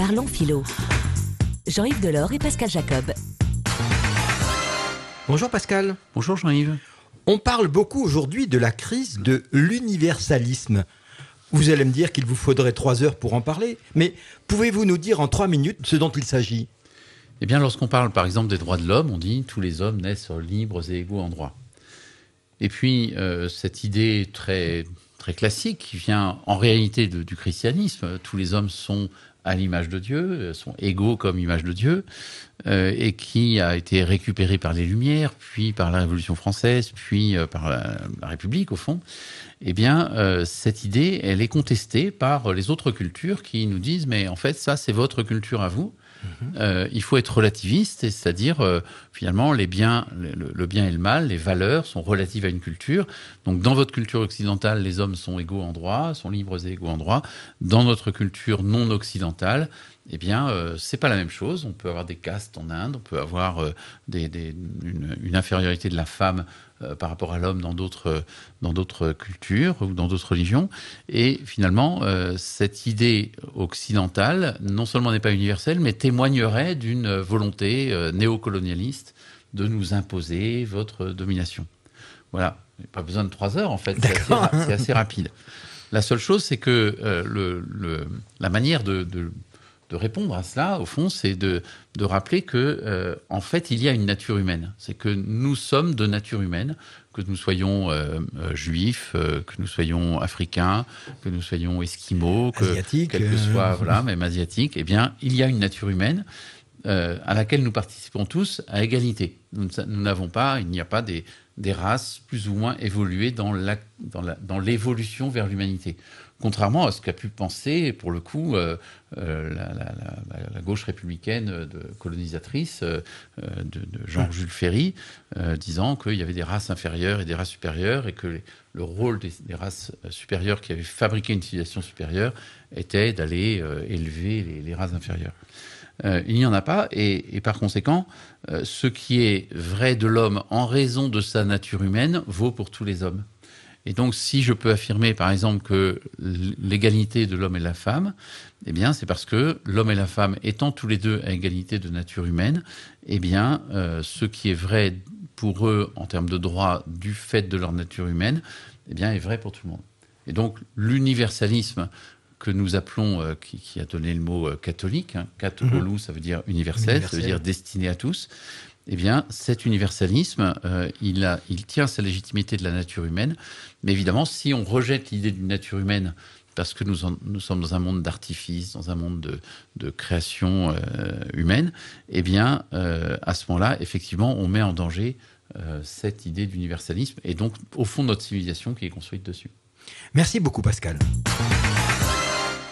Parlons philo. Jean-Yves Delors et Pascal Jacob. Bonjour Pascal. Bonjour Jean-Yves. On parle beaucoup aujourd'hui de la crise de l'universalisme. Vous allez me dire qu'il vous faudrait trois heures pour en parler, mais pouvez-vous nous dire en trois minutes ce dont il s'agit? Eh bien, lorsqu'on parle par exemple des droits de l'homme, on dit tous les hommes naissent libres et égaux en droit. Et puis, euh, cette idée très, très classique qui vient en réalité du christianisme, tous les hommes sont à l'image de Dieu, sont égaux comme image de Dieu, euh, et qui a été récupérée par les Lumières, puis par la Révolution française, puis euh, par la, la République au fond, eh bien, euh, cette idée, elle est contestée par les autres cultures qui nous disent, mais en fait, ça, c'est votre culture à vous. Euh, il faut être relativiste, c'est-à-dire euh, finalement les le, le bien et le mal, les valeurs sont relatives à une culture. Donc dans votre culture occidentale, les hommes sont égaux en droit, sont libres et égaux en droit. Dans notre culture non occidentale, eh bien euh, c'est pas la même chose. On peut avoir des castes en Inde, on peut avoir euh, des, des- une, une infériorité de la femme euh, par rapport à l'homme dans d'autres dans d'autres cultures ou dans d'autres religions. Et finalement, euh, cette idée occidentale, non seulement n'est pas universelle, mais témoignerait d'une volonté euh, néocolonialiste de nous imposer votre domination. Voilà. Pas besoin de trois heures, en fait. C'est assez, D'accord. ra- c'est assez rapide. La seule chose, c'est que euh, le, le- la manière de, de- de répondre à cela, au fond, c'est de, de rappeler que, euh, en fait, il y a une nature humaine. C'est que nous sommes de nature humaine, que nous soyons euh, euh, juifs, euh, que nous soyons africains, que nous soyons esquimaux, que, Asiatique, quel que soit, voilà, même asiatique. Eh bien, il y a une nature humaine euh, à laquelle nous participons tous à égalité. Nous n'avons pas, il n'y a pas des, des races plus ou moins évoluées dans l'évolution vers l'humanité. Contrairement à ce qu'a pu penser, pour le coup, euh, euh, la, la- la- la gauche républicaine de colonisatrice de, de Jean-Jules Ferry, disant qu'il y avait des races inférieures et des races supérieures, et que les- le rôle des, des races supérieures qui avaient fabriqué une civilisation supérieure était d'aller élever les, les races inférieures. Euh, il n'y en a pas, et, par conséquent, euh, ce qui est vrai de l'homme en raison de sa nature humaine vaut pour tous les hommes. Et donc, si je peux affirmer, par exemple, que l'égalité de l'homme et de la femme, eh bien, c'est parce que l'homme et la femme étant tous les deux à égalité de nature humaine, eh bien, euh, ce qui est vrai pour eux en termes de droit du fait de leur nature humaine, eh bien, est vrai pour tout le monde. Et donc, l'universalisme que nous appelons, euh, qui, qui a donné le mot euh, catholique, hein, katholou, ça veut dire universel, ça Universel. veut dire destiné à tous, eh bien, cet universalisme, euh, il, a, il tient sa légitimité de la nature humaine. Mais évidemment, si on rejette l'idée d'une nature humaine, parce que nous, en- nous sommes dans un monde d'artifice, dans un monde de, de création humaine, eh bien, à ce moment-là, effectivement, on met en danger cette idée d'universalisme et donc, au fond, notre civilisation qui est construite dessus. Merci beaucoup Pascal.